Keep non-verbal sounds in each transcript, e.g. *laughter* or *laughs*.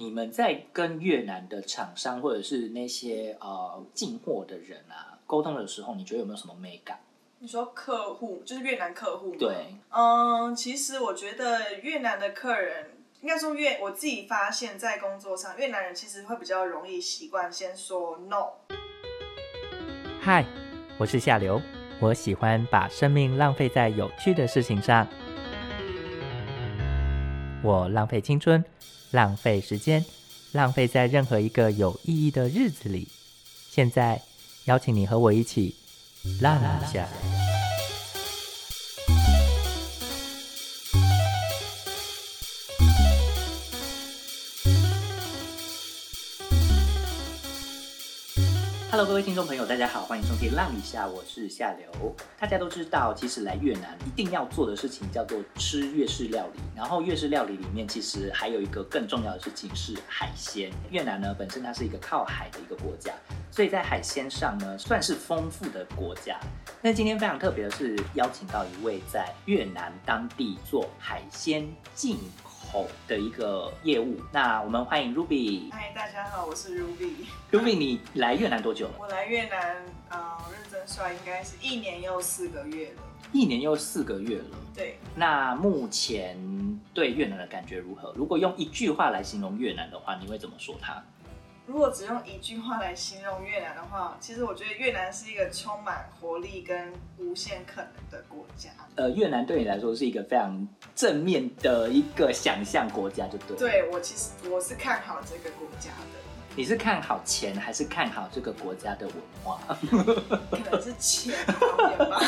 你们在跟越南的厂商或者是那些呃进货的人啊沟通的时候，你觉得有没有什么美感？你说客户就是越南客户吗？对，嗯，其实我觉得越南的客人，应该说越我自己发现，在工作上，越南人其实会比较容易习惯先说 no。嗨，我是夏流，我喜欢把生命浪费在有趣的事情上。我浪费青春，浪费时间，浪费在任何一个有意义的日子里。现在邀请你和我一起浪一下。位听众朋友，大家好，欢迎收听《浪一下》，我是夏流。大家都知道，其实来越南一定要做的事情叫做吃越式料理。然后越式料理里面，其实还有一个更重要的事情是海鲜。越南呢，本身它是一个靠海的一个国家，所以在海鲜上呢，算是丰富的国家。那今天非常特别的是，邀请到一位在越南当地做海鲜进口的一个业务。那我们欢迎 Ruby。嗨，大家好，我是 Ruby。Ruby，你来越南多久了？我来越南，呃，认真算应该是一年又四个月了。一年又四个月了。对，那目前对越南的感觉如何？如果用一句话来形容越南的话，你会怎么说它？如果只用一句话来形容越南的话，其实我觉得越南是一个充满活力跟无限可能的国家。呃，越南对你来说是一个非常正面的一个想象国家，就对。，对我其实我是看好这个国家的，你是看好钱还是看好这个国家的文化？*laughs* 可能是钱方面吧，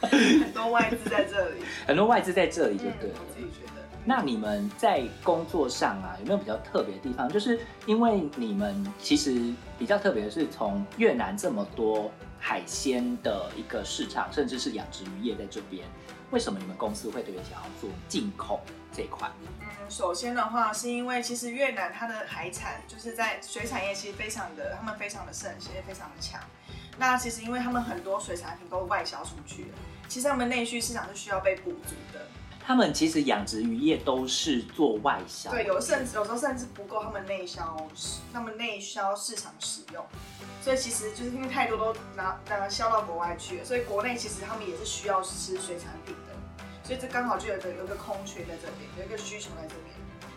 *laughs* 很多外资在这里。很多外资在这里，就嗯，对了。我自己觉得。那你们在工作上啊，有没有比较特别的地方？就是因为你们其实比较特别的是，从越南这么多海鲜的一个市场，甚至是养殖渔业在这边，为什么你们公司会特别想要做进口这一块？嗯，首先的话，是因为其实越南它的海产就是在水产业其实非常的，他们非常的盛行，也非常的强。那其实因为他们很多水产品都外销出去了，其实他们内需市场是需要被补足的。他们其实养殖渔业都是做外销，对，有甚至有时候甚至不够他们内销，他们内销市场使用。所以其实就是因为太多都拿拿销到国外去了，所以国内其实他们也是需要吃水产品的。所以这刚好就有个有个空缺在这边，有一个需求在这边。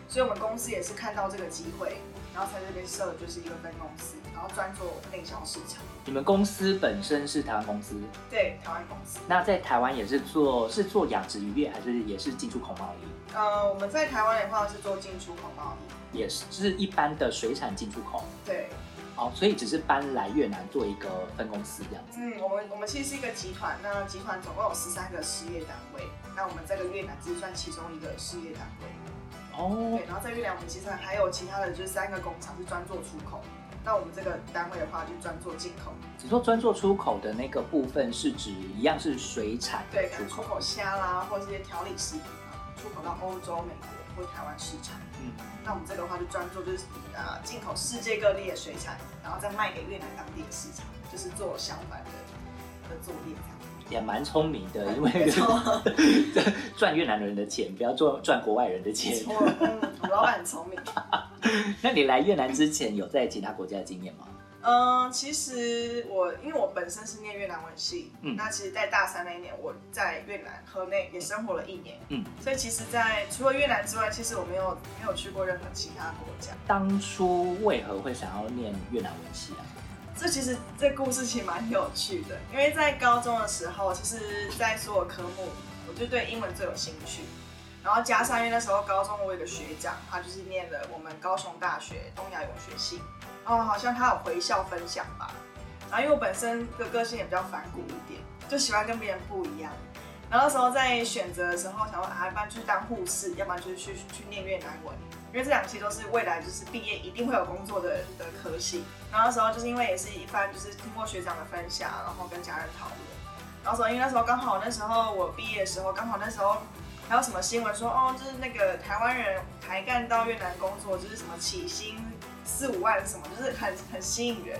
所以我们公司也是看到这个机会，然后在这边设就是一个分公司，然后专做内销市场。你们公司本身是台湾公司，对，台湾公司。那在台湾也是做是做养殖渔业，还是也是进出口贸易？呃，我们在台湾的话是做进出口贸易。也是是一般的水产进出口。对，哦，所以只是搬来越南做一个分公司这样子。嗯，我们我们其实是一个集团，那集团总共有十三个事业单位，那我们这个越南只是算其中一个事业单位。哦对，，然后在越南我们其实还有其他的就是三个工厂是专做出口，那我们这个单位的话就专做进口。你说专做出口的那个部分是指一样是水产对，可出口。能出口虾啦，或者是一些调理食品啊，出口到欧洲、美国或台湾市场。嗯，那我们这个的话就专做就是呃进口世界各地的水产，然后再卖给越南当地的市场，就是做相反的的作业这样。也蛮聪明的，*laughs* 因没为，*laughs* 赚越南人的钱，不要赚赚国外人的没钱。我老板很聪明。*laughs* 那你来越南之前有在其他国家的经验吗？嗯，其实我因为我本身是念越南文系，嗯那其实，在大三那一年，我在越南河内也生活了一年，嗯，所以其实在，除了越南之外，其实我没有没有去过任何其他国家。当初为何会想要念越南文系啊？这其实这故事其实蛮有趣的，因为在高中的时候，其实，在所有科目，我就对英文最有兴趣。然后加上因为那时候高中我有个学长，他就是念了我们高雄大学东亚文学系，哦，好像他有回校分享吧。然后因为我本身的个性也比较反骨一点，就喜欢跟别人不一样。然后那时候在选择的时候，想说啊，要不然就当护士，要不然就是去去念越南文，因为这两期都是未来就是毕业一定会有工作的的科系。然后那时候就是因为也是一番就是通过学长的分享，然后跟家人讨论。然后说因为那时候刚好那时候我毕业的时候，刚好那时候还有什么新闻说哦，就是那个台湾人台干到越南工作，就是什么起薪四五万什么，就是很很吸引人。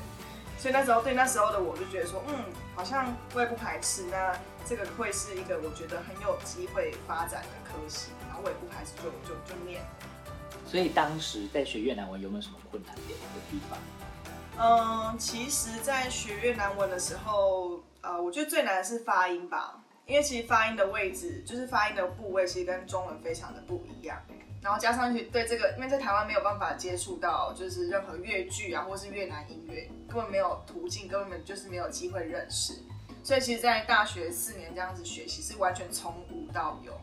所以那时候对那时候的我就觉得说，嗯，好像我也不排斥，那这个会是一个我觉得很有机会发展的科系，然后我也不排斥就就就念。所以当时在学越南文有没有什么困难点的地方？嗯，其实，在学越南文的时候，呃，我觉得最难的是发音吧，因为其实发音的位置，就是发音的部位，其实跟中文非常的不一样。然后加上去对这个，因为在台湾没有办法接触到，就是任何越剧啊，或是越南音乐，根本没有途径，根本就是没有机会认识。所以其实，在大学四年这样子学习，是完全从无到有，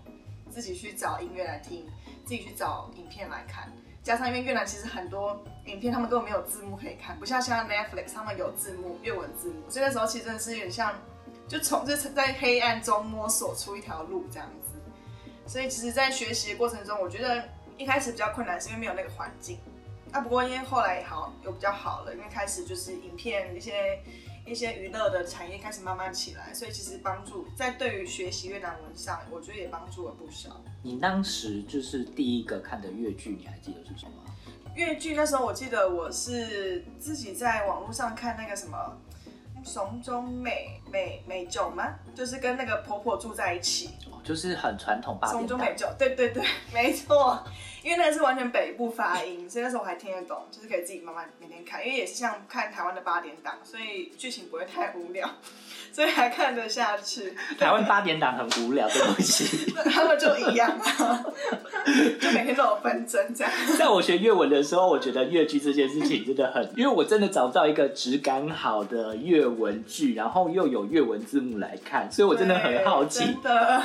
自己去找音乐来听，自己去找影片来看。加上因为越南其实很多影片他们根本没有字幕可以看，不像现在 Netflix 他们有字幕，越文字幕。所以那时候其实真的是有点像，就从就在黑暗中摸索出一条路这样子。所以其实，在学习的过程中，我觉得一开始比较困难，是因为没有那个环境。那不过因为后来也好有比较好了，因为开始就是影片一些一些娱乐的产业开始慢慢起来，所以其实帮助在对于学习越南文上，我觉得也帮助了不少。你当时就是第一个看的越剧，你还记得是什么？越剧那时候我记得我是自己在网络上看那个什么。怂中美美美酒吗？就是跟那个婆婆住在一起，就是很传统八点怂中美酒，对对对，没错。因为那个是完全北部发音，所以那时候我还听得懂，就是可以自己慢慢每天看。因为也是像看台湾的八点档，所以剧情不会太无聊。所以还看得下去。台湾八点档很无聊的东西，*laughs* 他们就一样啊，就每天都有纷争这样。在我学粤文的时候，我觉得粤剧这件事情真的很，因为我真的找不到一个质感好的粤文剧，然后又有粤文字幕来看，所以我真的很好奇。真的，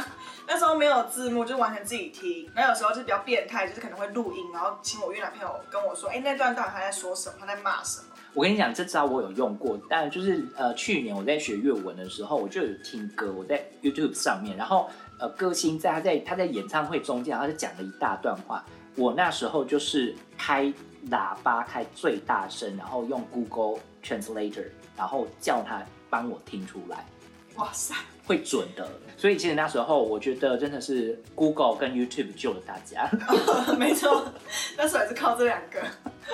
那时候没有字幕，就完全自己听。那有时候就比较变态，就是可能会录音，然后请我越南朋友跟我说：“哎，那段到底他在说什么？他在骂什么？”我跟你讲，这招我有用过，但就是呃，去年我在学粤文的时候，我就有听歌，我在 YouTube 上面，然后呃，歌星在他在他在演唱会中间，他就讲了一大段话，我那时候就是开喇叭开最大声，然后用 Google Translator，然后叫他帮我听出来。哇塞，会准的，所以其实那时候我觉得真的是 Google 跟 YouTube 救了大家。*laughs* 没错，那时候也是靠这两个。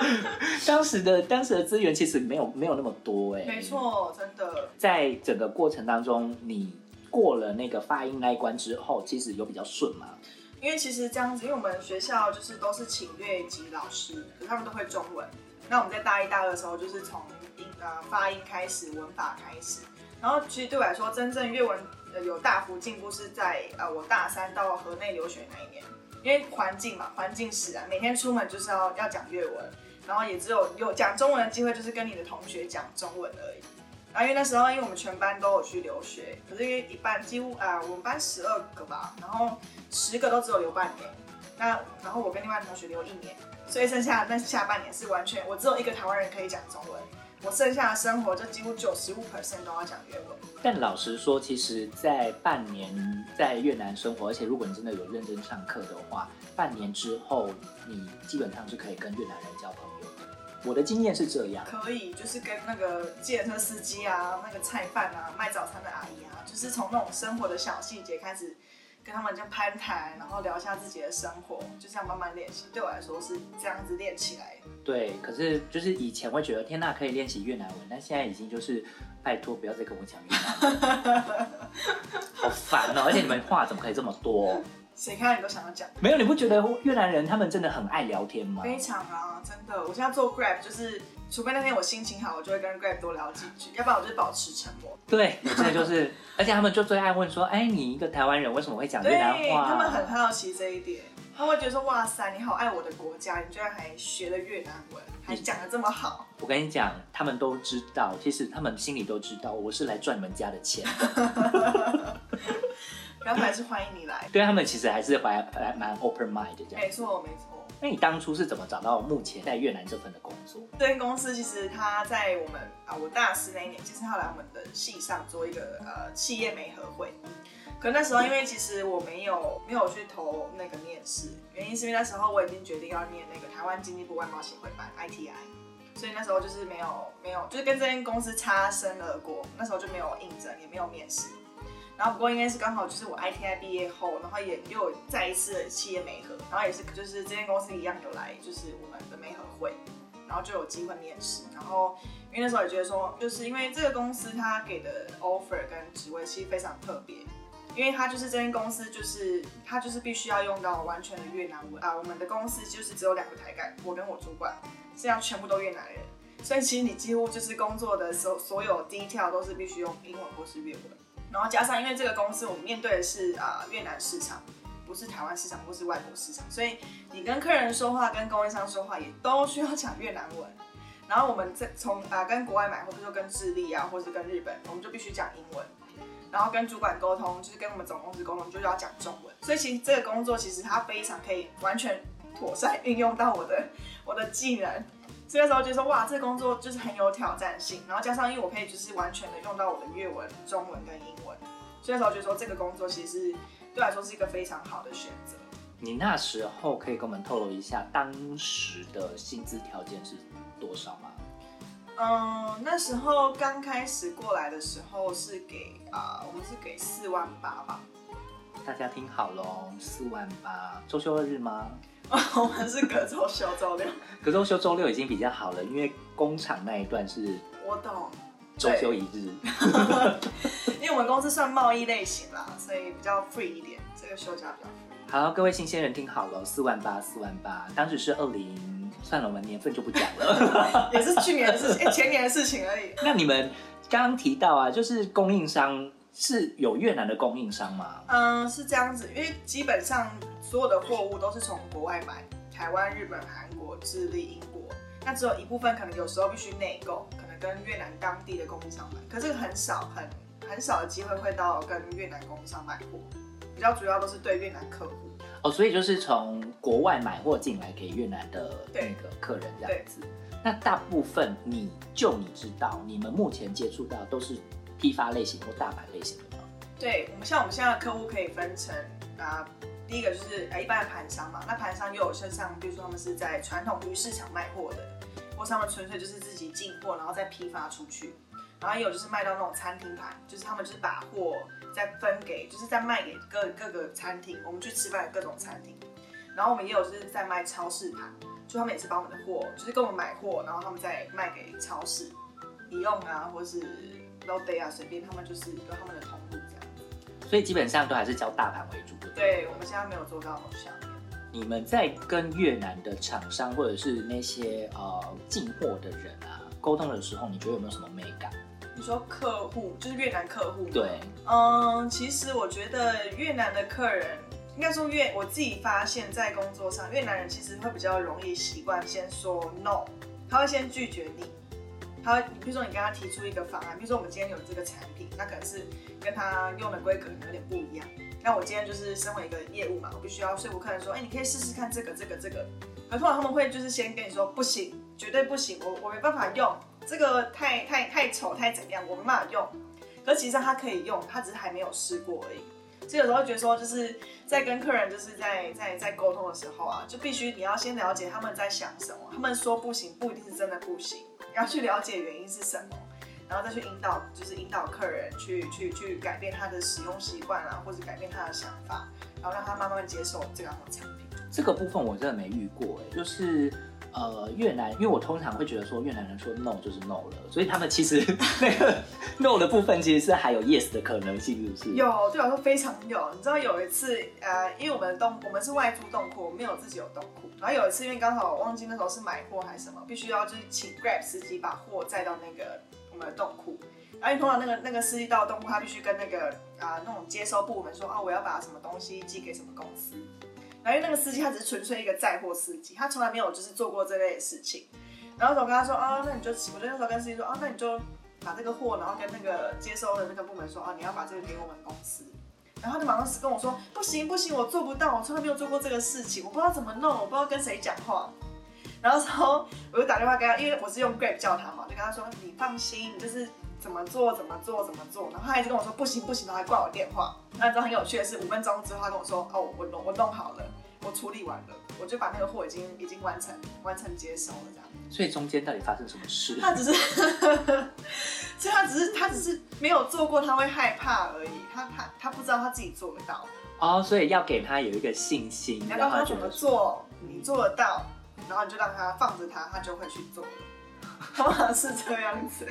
*laughs* 当时的当时的资源其实没有没有那么多哎。没错，真的。在整个过程当中，你过了那个发音那一关之后，其实有比较顺吗？因为其实这样子，因为我们学校就是都是请粤籍老师，可他们都会中文。那我们在大一、大二的时候，就是从音呃发音开始，文法开始。然后其实对我来说，真正粤文有大幅进步是在呃我大三到河内留学那一年，因为环境嘛，环境使然，每天出门就是要要讲粤文，然后也只有有讲中文的机会，就是跟你的同学讲中文而已。然后因为那时候因为我们全班都有去留学，可是因为一半几乎啊我们班十二个吧，然后十个都只有留半年，那然后我跟另外同学留一年，所以剩下那下半年是完全我只有一个台湾人可以讲中文。我剩下的生活就几乎九十五 percent 都要讲越文。但老实说，其实，在半年在越南生活，而且如果你真的有认真上课的话，半年之后你基本上是可以跟越南人交朋友的。我的经验是这样。可以，就是跟那个计程车司机啊，那个菜贩啊，卖早餐的阿姨啊，就是从那种生活的小细节开始。跟他们这样攀谈，然后聊一下自己的生活，就这样慢慢练习。对我来说是这样子练起来。对，可是就是以前会觉得天呐，可以练习越南文，但现在已经就是拜托不要再跟我讲越南文，*laughs* 好烦哦！而且你们话怎么可以这么多？谁看到你都想要讲？没有，你不觉得越南人他们真的很爱聊天吗？非常啊，真的。我现在做 Grab 就是，除非那天我心情好，我就会跟 Grab 多聊几句，要不然我就保持沉默。对，真的就是，*laughs* 而且他们就最爱问说，哎，你一个台湾人为什么会讲越南话？他们很好奇这一点，他会觉得说，哇塞，你好爱我的国家，你居然还学了越南文，还讲的这么好。我跟你讲，他们都知道，其实他们心里都知道，我是来赚你们家的钱。*laughs* 然后还是欢迎你来，对他们其实还是怀还蛮 open mind 这样。没错没错。那你当初是怎么找到目前在越南这份的工作？这间公司其实他在我们啊，我大四那一年，其实他来我们的系上做一个呃企业媒合会。可那时候因为其实我没有没有去投那个面试，原因是因为那时候我已经决定要念那个台湾经济部外贸协会班 ITI，所以那时候就是没有没有就是跟这间公司擦身而过，那时候就没有应征也没有面试。然后不过应该是刚好就是我 ITI 毕业后，然后也又再一次的企业媒合，然后也是就是这间公司一样有来就是我们的媒合会，然后就有机会面试。然后因为那时候也觉得说，就是因为这个公司它给的 offer 跟职位其实非常特别，因为他就是这间公司，就是他就是必须要用到完全的越南文啊。我们的公司就是只有两个台干，我跟我主管，这样全部都越南人，所以其实你几乎就是工作的所所有 detail 都是必须用英文或是越文。然后加上因为这个公司我们面对的是啊越南市场，不是台湾市场或是外国市场，所以你跟客人说话、跟供应商说话也都需要讲越南文。然后我们在从啊跟国外买，货，比如说跟智利啊，或是跟日本，我们就必须讲英文。然后跟主管沟通，就是跟我们总公司沟通，就是要讲中文。所以其实这个工作其实它非常可以完全妥善运用到我的我的技能。这个时候就说哇，这个工作就是很有挑战性。然后加上因为我可以就是完全的用到我的粤文、中文跟英文，所以那时候就说这个工作其实对我来说是一个非常好的选择。你那时候可以跟我们透露一下当时的薪资条件是多少吗？嗯，那时候刚开始过来的时候是给啊、我们是给四万八吧。大家听好喽，四万八，周休二日吗？*laughs* 我们是隔周休周六。*laughs* 隔周休周六已经比较好了，因为工厂那一段是我懂，周休一日。*laughs* 因为我们公司算贸易类型啦，所以比较 free 一点，这个休假比较 free。好，各位新鲜人听好了，四万八，四万八，当时是二零，算了，我们年份就不讲了。*laughs* 也是去年的事情，*laughs* 哎前年的事情而已。那你们刚刚提到啊，就是供应商是有越南的供应商吗？嗯，是这样子，因为基本上所有的货物都是从国外买，台湾、日本、韩国、智利、英国，那只有一部分可能有时候必须内购，跟越南当地的供应商买，可是很少很很少的机会会到跟越南供应商买货，比较主要都是对越南客户。哦，所以就是从国外买货进来给越南的那个客人这样子。那大部分你就你知道，你们目前接触到都是批发类型或大牌类型的吗？对我们像我们现在的客户可以分成啊，第一个就是呃一般的盘商嘛，那盘商又有像像比如说他们是在传统鱼市场卖货的，或是他们纯粹就是自己进货然后再批发出去，然后也有就是卖到那种餐厅盘，就是他们就是把货再分给，就是再卖给各各个餐厅，我们去吃饭的各种餐厅，然后我们也有就是在卖超市盘，就他们也是把我们的货，就是跟我们买货，然后他们再卖给超市，宜用啊或是 Lotte 啊，随便他们就是有他们的通路这样。所以基本上都还是交大盘为主的。对，我们现在没有做到下面。你们在跟越南的厂商或者是那些呃进货的人啊沟通的时候，你觉得有没有什么美感？你说客户就是越南客户吗？对，嗯，其实我觉得越南的客人，应该说越我自己发现，在工作上，越南人其实会比较容易习惯先说 no，他会先拒绝你。他会，比如说你跟他提出一个方案，比如说我们今天有这个产品，那可能是跟他用的规格可能有点不一样。那我今天就是身为一个业务嘛，我必须要说服客人说，哎、你可以试试看这个、这个、这个。可通常他们会就是先跟你说，不行，绝对不行，我我没办法用，这个太太太丑太怎样，我没办法用。可其实他可以用，他只是还没有试过而已。所以有时候觉得说，就是在跟客人就是在在在沟通的时候啊，就必须你要先了解他们在想什么，他们说不行不一定是真的不行，要去了解原因是什么，然后再去引导，就是引导客人去去去改变他的使用习惯啊，或者改变他的想法，然后让他慢慢接受这样的产品。这个部分我真的没遇过哎，就是呃越南，因为我通常会觉得说越南人说 no 就是 no 了，所以他们其实那 *laughs* 个 no 的部分其实是还有 yes 的可能性，是不是？有，对我来说非常有。你知道有一次，呃，因为我们的冻，我们是外租冻库，我们没有自己有冻库。然后有一次，因为刚好我忘记那时候是买货还是什么，必须要就是请 Grab 司机把货载到那个我们的冻库。然后因为通常那个那个司机到冻库，他必须跟那个啊、那种接收部门说啊，我要把什么东西寄给什么公司。然后因为那个司机他只是纯粹一个载货司机，他从来没有就是做过这类的事情。然后我跟他说啊，那你就，我就那时候跟司机说啊，那你就把这个货，然后跟那个接收的那个部门说啊，你要把这个给我们公司。然后他就马上跟我说，不行不行，我做不到，我从来没有做过这个事情，我不知道怎么弄，我不知道跟谁讲话。然后之 *laughs* 后我就打电话给他，因为我是用 Grab 叫他嘛，就跟他说，你放心，就是怎么做怎么做怎么做。然后他一直跟我说不行不行，然后还挂我电话。那之后很有趣的是，五分钟之后他跟我说，哦，我弄我弄好了，我处理完了，我就把那个货已经已经完成完成接收了这样。所以中间到底发生什么事？他只是，*laughs* 所以他只是他只是没有做过，他会害怕而已。他他他不知道他自己做得到，哦，所以要给他有一个信心，你要让告诉他怎么做，你做得到，然后你就让他放着他，他就会去做了。*laughs* 通常是这样子。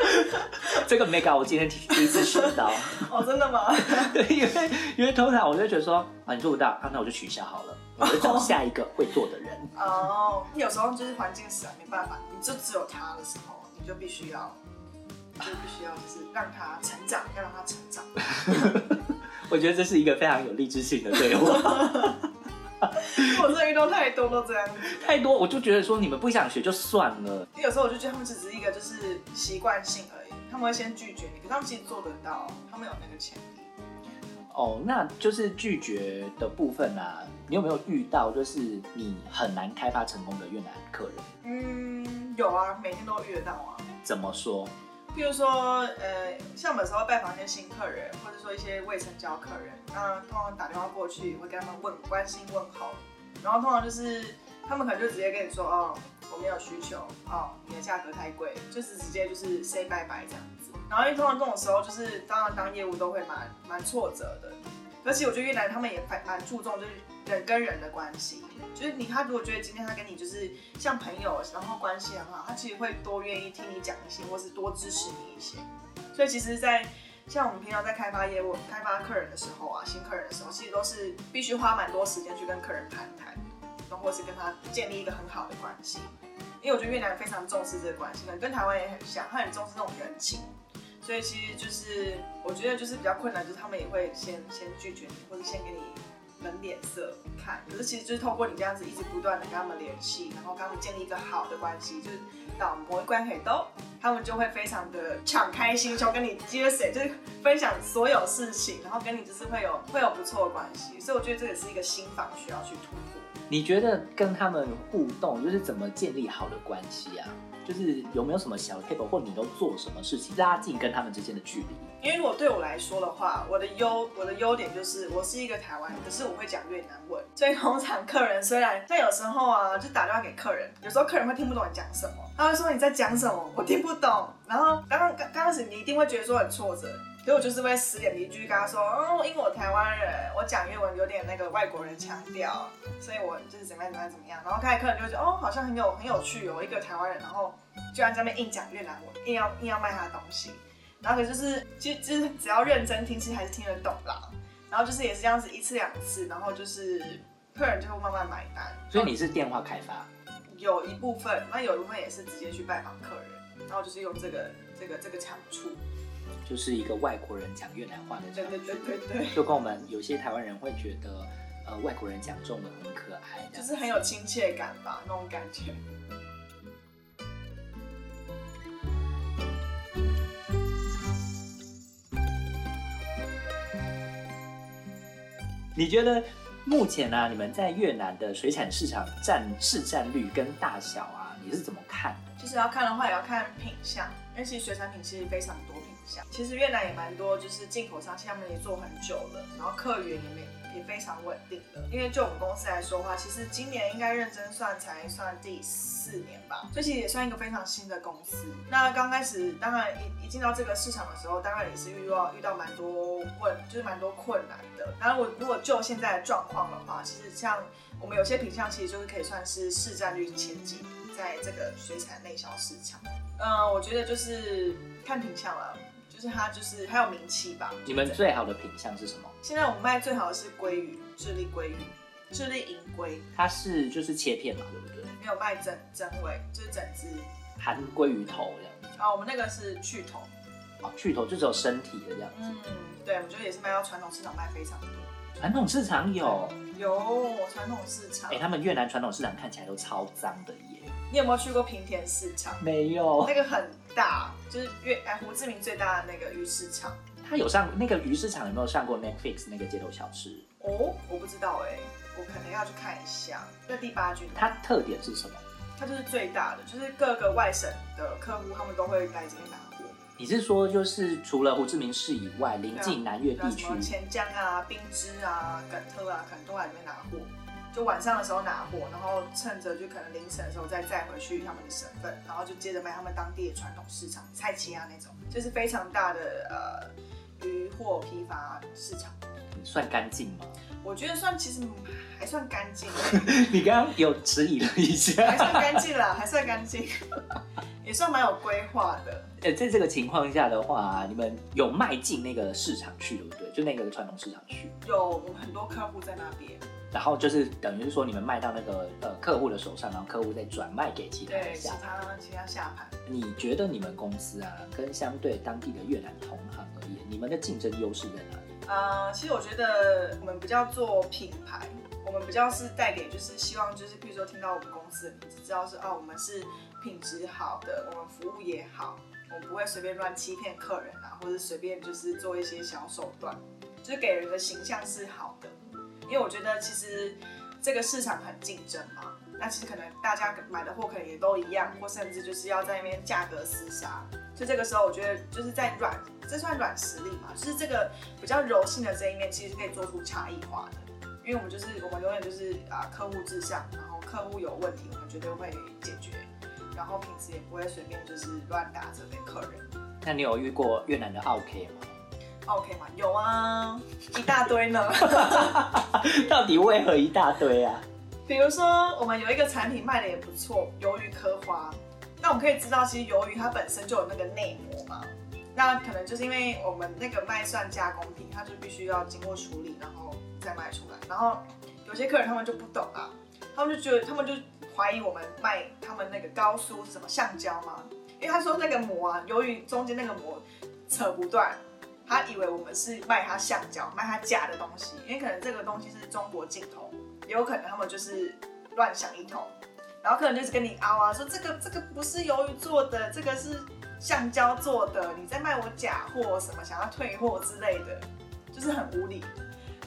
*laughs* 这个 mega 我今天第一次学到。哦，真的吗？*laughs* 对，因为因为通常我就觉得说啊，你做不到啊，那我就取消好了，我就找下一个会做的人。*laughs* 哦，有时候就是环境使然，没办法，你就只有他的时候，你就必须要，就必须要就是让他成长，要让他成长。我觉得这是一个非常有励志性的对话。*laughs* 我真的遇到太多都这样，太多我就觉得说你们不想学就算了。有时候我就觉得他们只是一个就是习惯性而已，他们会先拒绝你，可是他们其实做得到，他们有那个潜力。哦，那就是拒绝的部分啊，你有没有遇到就是你很难开发成功的越南客人？嗯，有啊，每天都遇得到啊。怎么说？譬如说，呃，像我们有时候拜访一些新客人，或者说一些未成交客人，那通常打电话过去会跟他们问关心问候，然后通常就是他们可能就直接跟你说，哦，我没有需求，哦，你的价格太贵，就是直接就是 *laughs* say 拜拜这样子。然后因为通常这种时候，就是当然当业务都会蛮蛮挫折的，而且我觉得越南他们也蛮蛮注重就是人跟人的关系。就是你，他如果觉得今天他跟你就是像朋友，然后关系很好，他其实会多愿意听你讲一些，或是多支持你一些。所以其实，在像我们平常在开发业务、开发客人的时候啊，新客人的时候，其实都是必须花蛮多时间去跟客人谈谈，然后或是跟他建立一个很好的关系。因为我觉得越南非常重视这个关系，可能跟台湾也很像，他很重视那种人情。所以其实就是我觉得就是比较困难，就是他们也会先先拒绝你，或者先给你。冷脸色看，可是其实就是透过你这样子一直不断的跟他们联系，然后跟他们建立一个好的关系，就是到某一关可以都，他们就会非常的敞开心胸跟你接水，就是分享所有事情，然后跟你就是会有会有不错的关系，所以我觉得这也是一个新房需要去突破。你觉得跟他们互动就是怎么建立好的关系啊？就是有没有什么小 table，或你都做什么事情拉近跟他们之间的距离？因为如果对我来说的话，我的优我的优点就是我是一个台湾，可是我会讲越南文，所以通常客人虽然但有时候啊，就打电话给客人，有时候客人会听不懂你讲什么，他会说你在讲什么，我听不懂。然后刚刚刚开始你一定会觉得说很挫折，所以我就是会死脸皮继续跟他说，哦，因为我台湾人，我讲粤文有点那个外国人腔调，所以我就是怎么样怎么样怎么样。然后开始客人就觉得哦，好像很有很有趣哦，一个台湾人，然后居然在那边硬讲越南文，硬要硬要卖他的东西。然后可就是，其实就是只要认真听，其实还是听得懂啦。然后就是也是这样子一次两次，然后就是客人就会慢慢买单。所以你是电话开发？有一部分，那有一部分也是直接去拜访客人，然后就是用这个这个这个长处，就是一个外国人讲越南话的对对对对对，就跟我们有些台湾人会觉得，呃，外国人讲中文很可爱，就是很有亲切感吧，那种感觉。你觉得目前呢，你们在越南的水产市场占市占率跟大小啊，你是怎么看的？其实要看的话，也要看品相，因为其实水产品其实非常多品其实越南也蛮多，就是进口商，他们也做很久了，然后客源也没。也非常稳定的，因为就我们公司来说的话，其实今年应该认真算才算第四年吧，所以其实也算一个非常新的公司。那刚开始当然一一进到这个市场的时候，当然也是遇到遇到蛮多问，就是蛮多困难的。然后我如果就现在的状况的话，其实像我们有些品相，其实就是可以算是市占率前几，在这个水产内销市场。嗯，我觉得就是看品相了。就是它，就是还有名气吧。你们最好的品相是什么？现在我们卖最好的是鲑鱼，智利鲑鱼，智利银鲑。它是就是切片嘛，对不对？没有卖整整尾，就是整只含鲑鱼头这样。啊，我们那个是去头。哦，去头就只有身体的这样子。嗯，对，我们觉得也是卖到传统市场卖非常多。传统市场有有传统市场。哎，他们越南传统市场看起来都超脏的耶。你有没有去过平田市场？没有。那个很。大就是越哎胡志明最大的那个鱼市场，他有上那个鱼市场有没有上过 Netflix 那个街头小吃？哦，我不知道哎，我可能要去看一下。那第八句，它特点是什么？它就是最大的，就是各个外省的客户他们都会来这边拿货。你是说就是除了胡志明市以外，临近南越地区，钱江啊、冰芝啊、耿特啊，可能都来这边拿货。就晚上的时候拿货，然后趁着就可能凌晨的时候再载回去他们的省份，然后就接着卖他们当地的传统市场菜青啊那种，就是非常大的呃渔货批发市场。算干净吗？我觉得算，其实还算干净。*laughs* 你刚刚有迟疑了一下。还算干净啦，还算干净。也算蛮有规划的。呃，在这个情况下的话，你们有迈进那个市场去，对不对？就那个传统市场去，有我们很多客户在那边，然后就是等于是说你们卖到那个呃客户的手上，然后客户再转卖给其他对其人下盘。他其他下盘。你觉得你们公司啊，跟相对当地的越南同行而言，你们的竞争优势在哪里？呃，其实我觉得我们比较做品牌，我们比较是带给就是希望就是比如说听到我们公司的名字，知道是啊我们是品质好的，我们服务也好，我们不会随便乱欺骗客人啊，或者随便就是做一些小手段，就是给人的形象是好的。因为我觉得其实这个市场很竞争嘛，那其实可能大家买的货可能也都一样，或甚至就是要在那边价格厮杀。就这个时候，我觉得就是在软，这算软实力嘛，就是这个比较柔性的这一面，其实可以做出差异化的。因为我们就是我们永远就是啊客户至上，然后客户有问题，我们绝对会解决，然后品质也不会随便就是乱打折给客人。那你有遇过越南的 OK 吗？OK 吗？有啊，一大堆呢。*laughs* 到底为何一大堆啊？比如说，我们有一个产品卖的也不错，鱿鱼科花。那我们可以知道，其实鱿鱼它本身就有那个内膜嘛。那可能就是因为我们那个卖蒜加工品，它就必须要经过处理，然后再卖出来。然后有些客人他们就不懂啊，他们就觉得他们就怀疑我们卖他们那个高酥什么橡胶吗？因为他说那个膜啊，鱿鱼中间那个膜扯不断，他以为我们是卖他橡胶，卖他假的东西，因为可能这个东西是中国进口，也有可能他们就是乱想一通，然后客人就是跟你凹啊，说这个这个不是鱿鱼做的，这个是橡胶做的，你在卖我假货，什么想要退货之类的，就是很无理，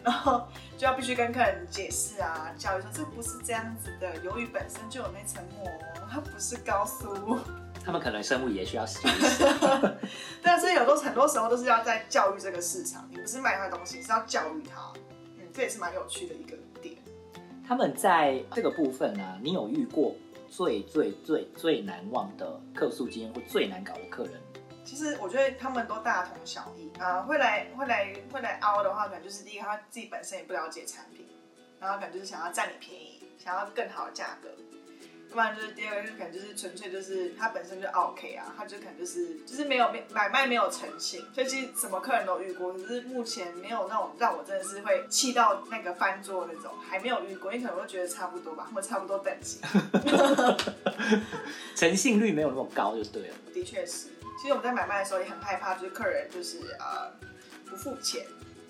然后就要必须跟客人解释啊，教育说这不是这样子的，鱿鱼本身就有那层膜，它不是高酥。他们可能生物也需要学 *laughs* 啊，所以有时候很多时候都是要在教育这个市场，你不是卖他的东西，是要教育他。嗯，这也是蛮有趣的一个点。他们在这个部分呢、你有遇过最最最最难忘的客诉经验或最难搞的客人？其实我觉得他们都大同小异啊、会来会来会来凹的话，可能就是第一个他自己本身也不了解产品，然后可能就是想要占你便宜，想要更好的价格。要不然就是第二个，就是可能就是纯粹就是他本身就 OK 啊，他就可能就是就是没有没买卖没有诚信，所以其实什么客人都遇过，只是目前没有那种让我真的是会气到那个翻桌那种，还没有遇过，因为可能会觉得差不多吧，他们差不多等级。*laughs* 诚信率没有那么高就对了。的确是，其实我们在买卖的时候也很害怕，就是客人就是呃不付钱。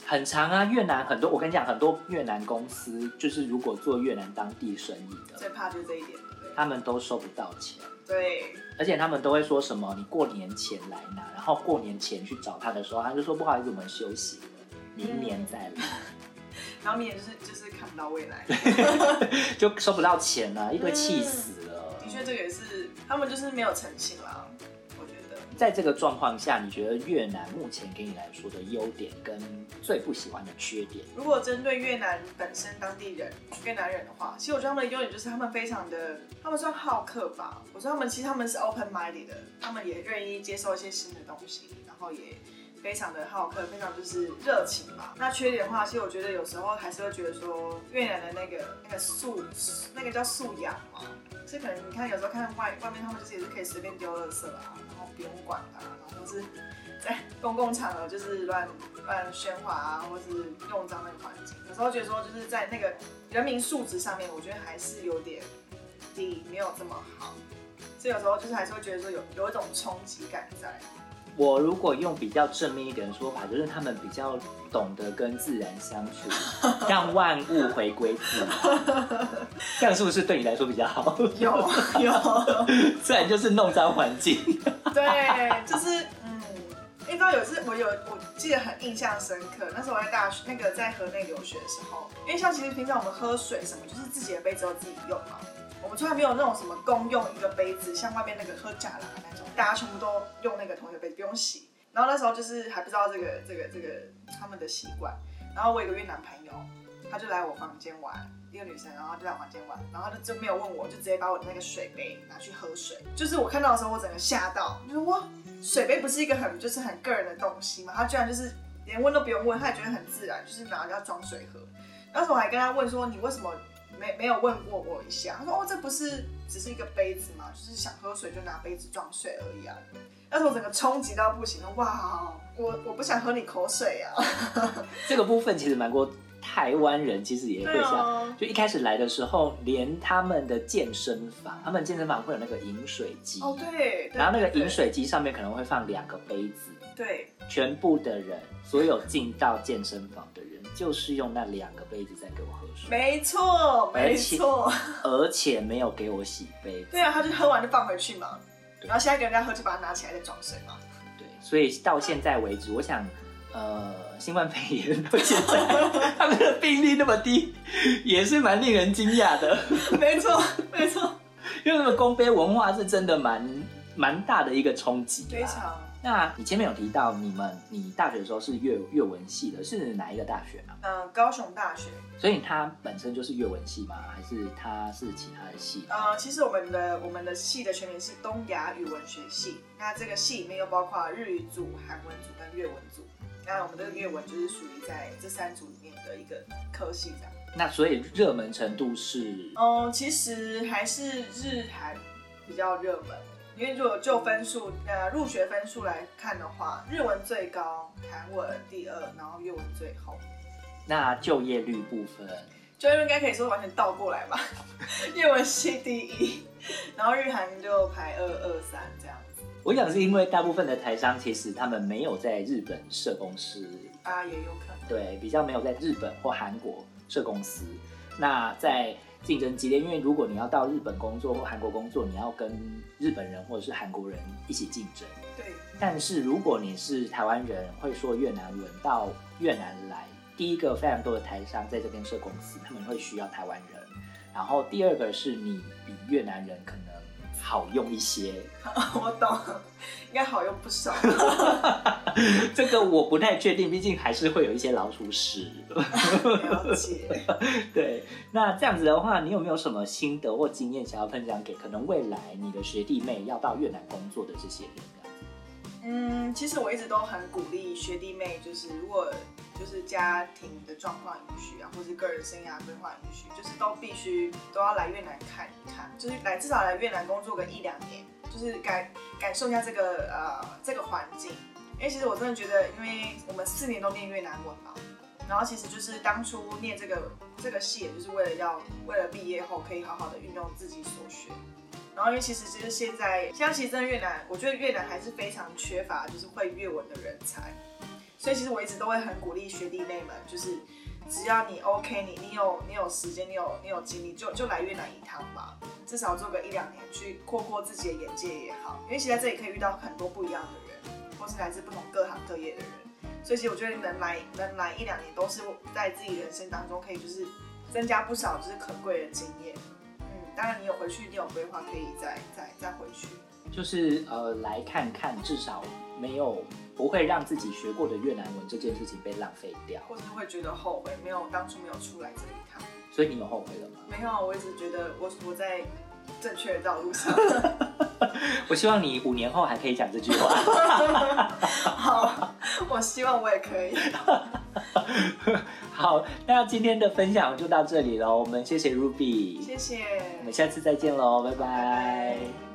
很长啊，越南很多，我跟你讲，很多越南公司就是如果做越南当地生意的最，怕就是这一点？他们都收不到钱，对，而且他们都会说什么，你过年前来拿，然后过年前去找他的时候，他就说不好意思，我们休息了，明年再来，*laughs* 然后明年就是就是看不到未来。*laughs* 就收不到钱了，一堆气死了。的确，这个也是他们就是没有诚信啦。在这个状况下，你觉得越南目前给你来说的优点跟最不喜欢的缺点？如果针对越南本身当地人越南人的话，其实我觉得他们的优点就是他们非常的，他们算好客吧。我说他们其实他们是 open minded 的，他们也愿意接受一些新的东西，然后也非常的好客，非常就是热情吧。那缺点的话，其实我觉得有时候还是会觉得说越南的那个那个素那个叫素养嘛，所以可能你看有时候看外外面他们就是也是可以随便丢垃圾啊，不用管啊，然后是在公共场合就是乱乱喧哗啊，或是用脏那个环境。有时候觉得说就是在那个人民素质上面，我觉得还是有点低，没有这么好。所以有时候就是还是会觉得说有有一种冲击感在。我如果用比较正面一点的说法，就是他们比较懂得跟自然相处，*laughs* 让万物回归自然。这样是不是对你来说比较好？有有，*laughs* 自然就是弄脏环境。对，就是嗯，你知道有一次我有我记得很印象深刻，那时候我在大学那个在河内留学的时候，因为像其实平常我们喝水什么就是自己的杯子都自己用嘛，我们从来没有那种什么公用一个杯子，像外面那个喝假啦那种，大家全部都用那个同学杯，不用洗。然后那时候就是还不知道这个这个这个他们的习惯，然后我有个越南朋友，他就来我房间玩，一个女生，然后就来我房间玩，然后他就就没有问我，就直接把我的那个水杯拿去喝水。就是我看到的时候，我整个吓到，就说哇，水杯不是一个很就是很个人的东西嘛，他居然就是连问都不用问，他也觉得很自然，就是拿要装水喝。那时候我还跟他问说，你为什么没没有问过我一下。他说哦，这不是只是一个杯子吗？就是想喝水就拿杯子装水而已啊。但是我整个冲击到不行了，哇！我我不想喝你口水啊。*laughs* 这个部分其实蛮多台湾人其实也会对像，啊，就一开始来的时候，连他们的健身房，他们健身房会有那个饮水机，哦对，对然后那个饮水机上面可能会放两个杯子，对全部的人，所有进到健身房的人，就是用那两个杯子在给我喝水，没错没错，而且没有给我洗杯子。对啊，他就喝完就放回去嘛，然后下一个人家喝就把它拿起来再装水嘛。对，所以到现在为止，我想，呃，新冠肺炎到现在 *laughs* 他们的病例那么低，也是蛮令人惊讶的。*laughs* 没错没错，因为那个公杯文化是真的蛮蛮大的一个冲击啦非常。那你前面有提到你们，你大学的时候是粤粤文系的，是哪一个大学啊？嗯，高雄大学，所以它本身就是粤文系吗？还是它是其他的系？呃，其实我们的我们的系的全名是东亚语文学系，那这个系里面又包括日语组、韩文组跟粤文组。那我们这个粤文就是属于在这三组里面的一个科系这样。那所以热门程度是嗯，其实还是日韩比较热门，因为如果就分数呃入学分数来看的话，日文最高，韩文第二，然后粤文最后。那就业率部分，就业应该可以说完全倒过来吧，*laughs* 粤文系第一，然后日韩就排二二三这样子我想是因为大部分的台商其实他们没有在日本设公司，啊，也有可能。对，比较没有在日本或韩国设公司。那在竞争激烈，因为如果你要到日本工作或韩国工作，你要跟日本人或者是韩国人一起竞争。对，但是如果你是台湾人，会说越南文到越南来，第一个非常多的台商在这边设公司，他们会需要台湾人。然后第二个是你比越南人可能好用一些，*laughs* 我懂，应该好用不少。*laughs* 这个我不太确定，毕竟还是会有一些老鼠屎。*laughs* 了解。对，那这样子的话，你有没有什么心得或经验想要分享给可能未来你的学弟妹要到越南工作的这些人？嗯，其实我一直都很鼓励学弟妹，就是如果就是家庭的状况允许啊，或是个人生涯规划允许，就是都必须都要来越南看一看，就是来至少来越南工作个一两年，就是感感受一下这个呃这个环境。因为其实我真的觉得，因为我们四年都念越南文嘛，然后其实就是当初念这个这个系，也就是为了要为了毕业后可以好好的运用自己所学。然后因为其实就是现在，现在其实真的越南，我觉得越南还是非常缺乏就是会越文的人才，所以其实我一直都会很鼓励学弟妹们，就是只要你 OK，你你有你有时间，你有你有精力，就就来越南一趟吧，至少做个一两年，去扩扩自己的眼界也好，因为其实在这里可以遇到很多不一样的人，或是来自不同各行各业的人，所以其实我觉得能来能来一两年，都是在自己人生当中可以就是增加不少就是可贵的经验。嗯，当然你有回去，你有规划，可以再再再回去。就是呃来看看，至少没有不会让自己学过的越南文这件事情被浪费掉。或是会觉得后悔，没有当初没有出来这一趟。所以你有后悔了吗？没有，我一直觉得我我在正确的道路上。*laughs* 我希望你五年后还可以讲这句话。*laughs* 好，我希望我也可以。*laughs* 好，那今天的分享就到这里了，我们谢谢 Ruby，谢谢，我们下次再见喽，拜拜拜拜。